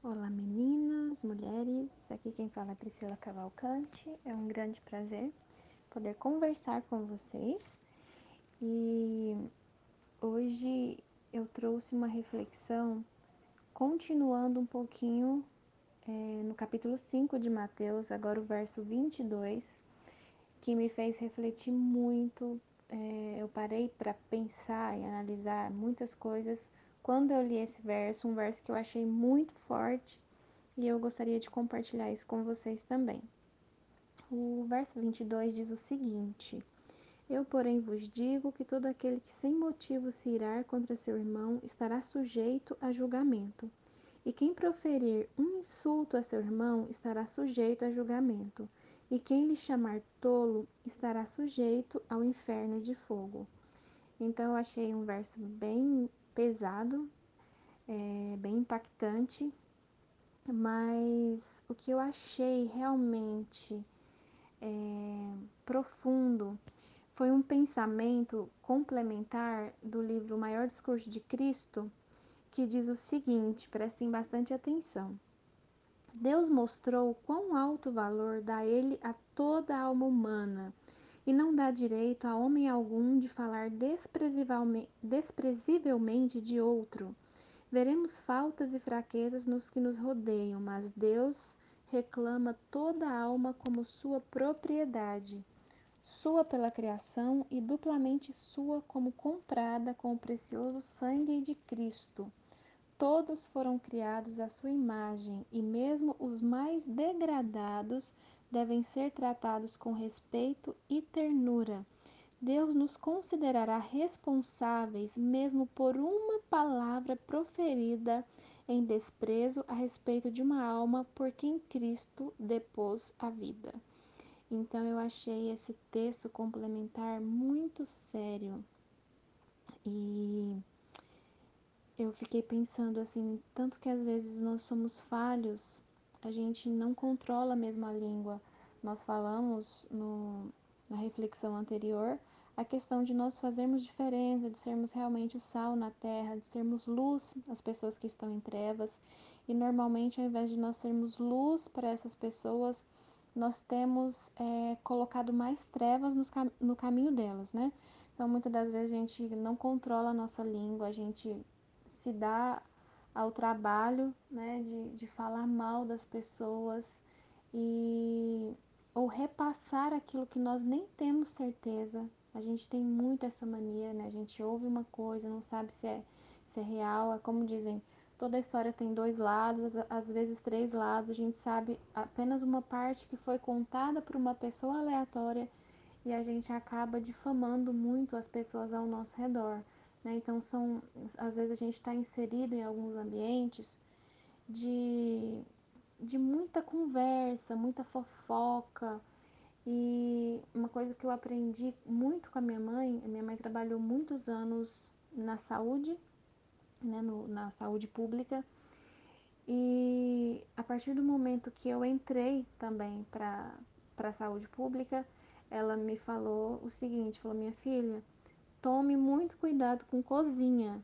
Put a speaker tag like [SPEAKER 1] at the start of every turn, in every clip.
[SPEAKER 1] Olá meninas, mulheres, aqui quem fala é Priscila Cavalcante. É um grande prazer poder conversar com vocês. E hoje eu trouxe uma reflexão continuando um pouquinho é, no capítulo 5 de Mateus, agora o verso 22, que me fez refletir muito. É, eu parei para pensar e analisar muitas coisas quando eu li esse verso, um verso que eu achei muito forte e eu gostaria de compartilhar isso com vocês também. O verso 22 diz o seguinte: Eu, porém, vos digo que todo aquele que sem motivo se irar contra seu irmão estará sujeito a julgamento. E quem proferir um insulto a seu irmão estará sujeito a julgamento. E quem lhe chamar tolo estará sujeito ao inferno de fogo. Então, eu achei um verso bem pesado, é, bem impactante, mas o que eu achei realmente é, profundo foi um pensamento complementar do livro O Maior Discurso de Cristo, que diz o seguinte: prestem bastante atenção. Deus mostrou quão alto valor dá Ele a toda a alma humana e não dá direito a homem algum de falar desprezivelmente de outro. Veremos faltas e fraquezas nos que nos rodeiam, mas Deus reclama toda a alma como sua propriedade, sua pela criação e duplamente sua como comprada com o precioso sangue de Cristo. Todos foram criados à sua imagem, e mesmo os mais degradados devem ser tratados com respeito e ternura. Deus nos considerará responsáveis mesmo por uma palavra proferida em desprezo a respeito de uma alma por quem Cristo depôs a vida. Então eu achei esse texto complementar muito sério e eu fiquei pensando assim, tanto que às vezes nós somos falhos, a gente não controla mesmo a língua. Nós falamos no, na reflexão anterior a questão de nós fazermos diferença, de sermos realmente o sal na terra, de sermos luz às pessoas que estão em trevas. E normalmente, ao invés de nós sermos luz para essas pessoas, nós temos é, colocado mais trevas no, no caminho delas, né? Então, muitas das vezes a gente não controla a nossa língua, a gente se dá ao trabalho né, de, de falar mal das pessoas e ou repassar aquilo que nós nem temos certeza. A gente tem muito essa mania, né? A gente ouve uma coisa, não sabe se é, se é real. É como dizem, toda história tem dois lados, às vezes três lados. A gente sabe apenas uma parte que foi contada por uma pessoa aleatória e a gente acaba difamando muito as pessoas ao nosso redor. Né? Então, são, às vezes a gente está inserido em alguns ambientes de, de muita conversa, muita fofoca. E uma coisa que eu aprendi muito com a minha mãe, a minha mãe trabalhou muitos anos na saúde, né, no, na saúde pública, e a partir do momento que eu entrei também para a saúde pública, ela me falou o seguinte, falou, minha filha, tome muito cuidado com cozinha.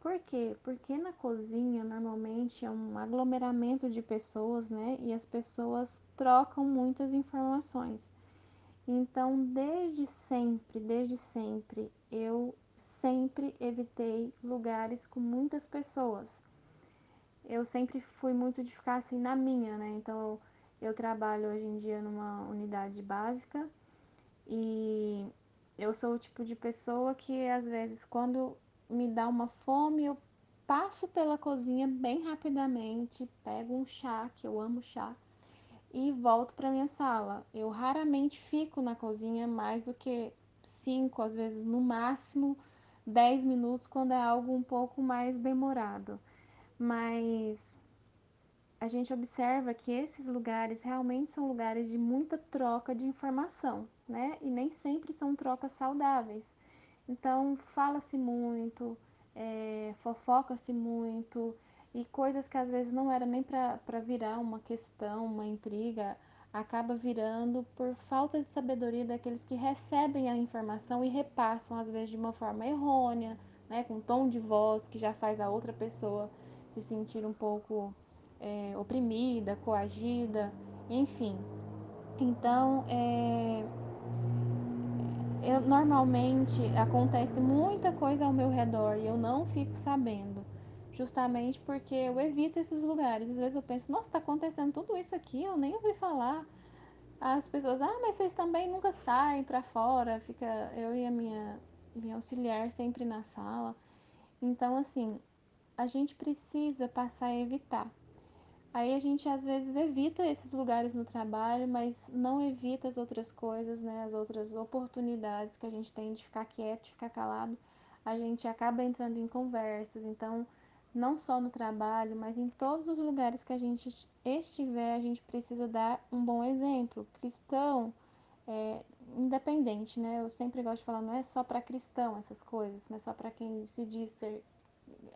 [SPEAKER 1] Por quê? Porque na cozinha normalmente é um aglomeramento de pessoas, né? E as pessoas trocam muitas informações. Então, desde sempre, desde sempre, eu sempre evitei lugares com muitas pessoas. Eu sempre fui muito de ficar assim na minha, né? Então, eu trabalho hoje em dia numa unidade básica e eu sou o tipo de pessoa que às vezes quando me dá uma fome, eu passo pela cozinha bem rapidamente, pego um chá, que eu amo chá, e volto para minha sala. Eu raramente fico na cozinha mais do que cinco, às vezes no máximo 10 minutos, quando é algo um pouco mais demorado. Mas a gente observa que esses lugares realmente são lugares de muita troca de informação, né? E nem sempre são trocas saudáveis. Então, fala-se muito, é, fofoca-se muito, e coisas que às vezes não era nem para virar uma questão, uma intriga, acaba virando por falta de sabedoria daqueles que recebem a informação e repassam, às vezes de uma forma errônea, né? Com tom de voz que já faz a outra pessoa se sentir um pouco é, oprimida, coagida, enfim. Então, é, eu normalmente acontece muita coisa ao meu redor e eu não fico sabendo, justamente porque eu evito esses lugares. Às vezes eu penso, nossa, está acontecendo tudo isso aqui, eu nem ouvi falar. As pessoas, ah, mas vocês também nunca saem para fora, fica eu e a minha minha auxiliar sempre na sala. Então, assim, a gente precisa passar a evitar. Aí a gente às vezes evita esses lugares no trabalho, mas não evita as outras coisas, né? As outras oportunidades que a gente tem de ficar quieto, de ficar calado. A gente acaba entrando em conversas. Então, não só no trabalho, mas em todos os lugares que a gente estiver, a gente precisa dar um bom exemplo. Cristão, é, independente, né? Eu sempre gosto de falar, não é só para cristão essas coisas, não é só para quem se diz ser,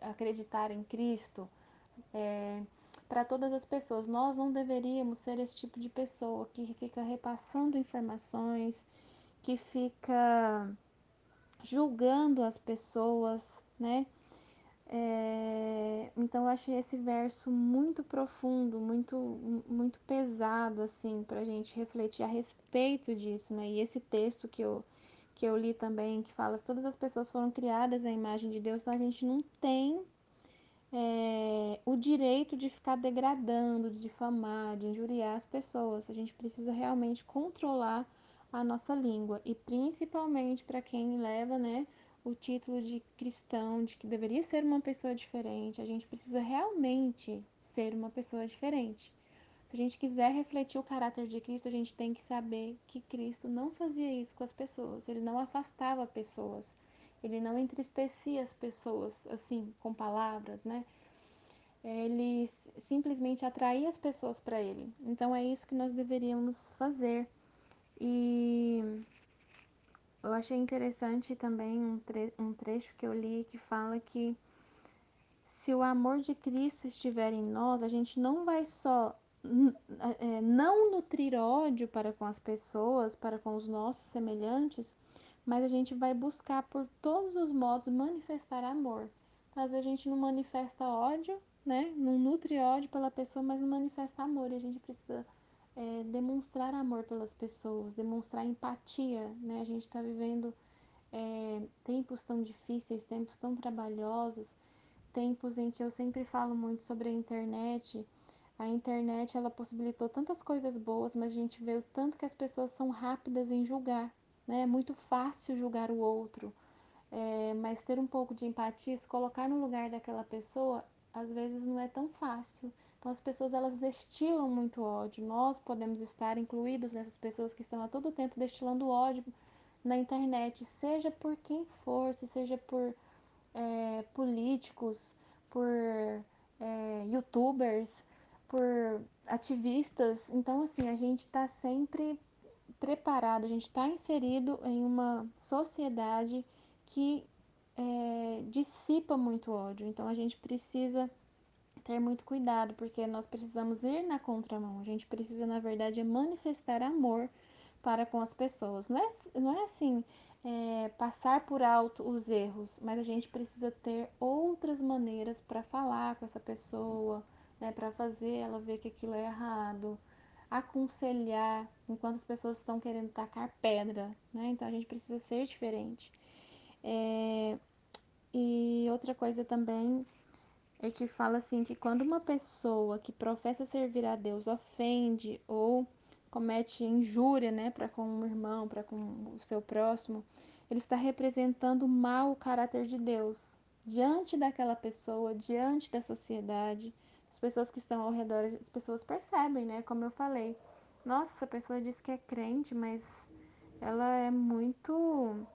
[SPEAKER 1] acreditar em Cristo. É, para todas as pessoas. Nós não deveríamos ser esse tipo de pessoa que fica repassando informações, que fica julgando as pessoas, né? É, então eu achei esse verso muito profundo, muito, muito pesado assim para a gente refletir a respeito disso, né? E esse texto que eu que eu li também que fala que todas as pessoas foram criadas à imagem de Deus, então a gente não tem é, o direito de ficar degradando, de difamar, de injuriar as pessoas. A gente precisa realmente controlar a nossa língua e principalmente para quem leva, né, o título de cristão, de que deveria ser uma pessoa diferente. A gente precisa realmente ser uma pessoa diferente. Se a gente quiser refletir o caráter de Cristo, a gente tem que saber que Cristo não fazia isso com as pessoas, ele não afastava pessoas ele não entristecia as pessoas assim com palavras, né? Ele simplesmente atraía as pessoas para ele. Então é isso que nós deveríamos fazer. E eu achei interessante também um, tre um trecho que eu li que fala que se o amor de Cristo estiver em nós, a gente não vai só é, não nutrir ódio para com as pessoas, para com os nossos semelhantes, mas a gente vai buscar por todos os modos manifestar amor. Às vezes a gente não manifesta ódio, né? Não nutre ódio pela pessoa, mas não manifesta amor. E a gente precisa é, demonstrar amor pelas pessoas, demonstrar empatia, né? A gente está vivendo é, tempos tão difíceis, tempos tão trabalhosos, tempos em que eu sempre falo muito sobre a internet. A internet ela possibilitou tantas coisas boas, mas a gente vê o tanto que as pessoas são rápidas em julgar, né? É muito fácil julgar o outro, é, mas ter um pouco de empatia, se colocar no lugar daquela pessoa, às vezes não é tão fácil. Então as pessoas elas destilam muito ódio. Nós podemos estar incluídos nessas pessoas que estão a todo tempo destilando ódio na internet, seja por quem for, se seja por é, políticos, por é, youtubers, por ativistas. Então, assim, a gente está sempre preparado, a gente está inserido em uma sociedade que é, dissipa muito ódio. Então a gente precisa ter muito cuidado, porque nós precisamos ir na contramão. A gente precisa, na verdade, manifestar amor para com as pessoas. Não é, não é assim é, passar por alto os erros, mas a gente precisa ter outras maneiras para falar com essa pessoa, né, para fazer ela ver que aquilo é errado, aconselhar enquanto as pessoas estão querendo tacar pedra, né? Então a gente precisa ser diferente. É... E outra coisa também é que fala assim que quando uma pessoa que professa servir a Deus ofende ou comete injúria, né, para com um irmão, para com o seu próximo, ele está representando mal o caráter de Deus diante daquela pessoa, diante da sociedade as pessoas que estão ao redor, as pessoas percebem, né? Como eu falei. Nossa, essa pessoa diz que é crente, mas ela é muito.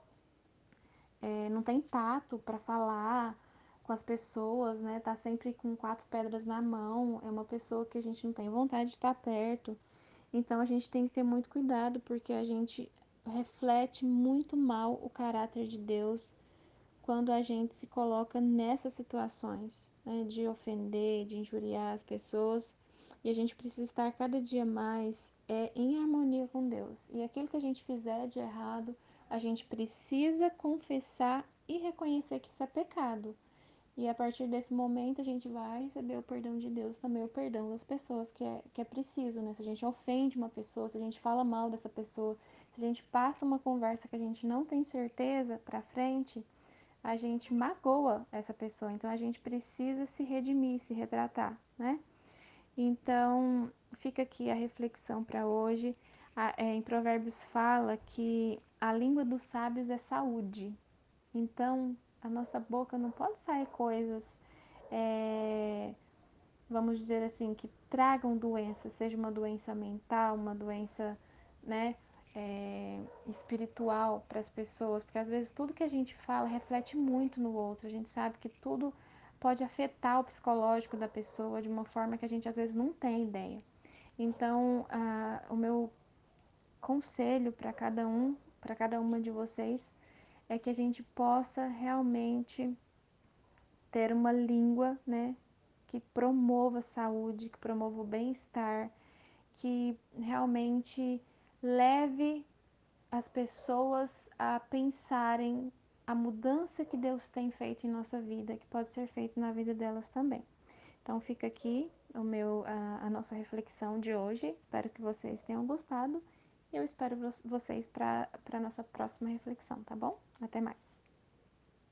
[SPEAKER 1] É, não tem tato para falar com as pessoas, né? Tá sempre com quatro pedras na mão. É uma pessoa que a gente não tem vontade de estar perto. Então a gente tem que ter muito cuidado porque a gente reflete muito mal o caráter de Deus quando a gente se coloca nessas situações né, de ofender, de injuriar as pessoas. E a gente precisa estar cada dia mais é, em harmonia com Deus. E aquilo que a gente fizer de errado, a gente precisa confessar e reconhecer que isso é pecado. E a partir desse momento a gente vai receber o perdão de Deus, também o perdão das pessoas, que é, que é preciso, né? Se a gente ofende uma pessoa, se a gente fala mal dessa pessoa, se a gente passa uma conversa que a gente não tem certeza para frente, a gente magoa essa pessoa. Então a gente precisa se redimir, se retratar, né? Então fica aqui a reflexão para hoje. A, é, em Provérbios fala que a língua dos sábios é saúde. Então a nossa boca não pode sair coisas, é, vamos dizer assim, que tragam doença, seja uma doença mental, uma doença, né, é, espiritual para as pessoas, porque às vezes tudo que a gente fala reflete muito no outro. A gente sabe que tudo pode afetar o psicológico da pessoa de uma forma que a gente às vezes não tem ideia. Então, a, o meu conselho para cada um, para cada uma de vocês, é que a gente possa realmente ter uma língua, né, que promova a saúde, que promova o bem-estar, que realmente leve as pessoas a pensarem a mudança que Deus tem feito em nossa vida, que pode ser feita na vida delas também. Então fica aqui o meu, a, a nossa reflexão de hoje. Espero que vocês tenham gostado. E eu espero vocês para a nossa próxima reflexão, tá bom? Até mais.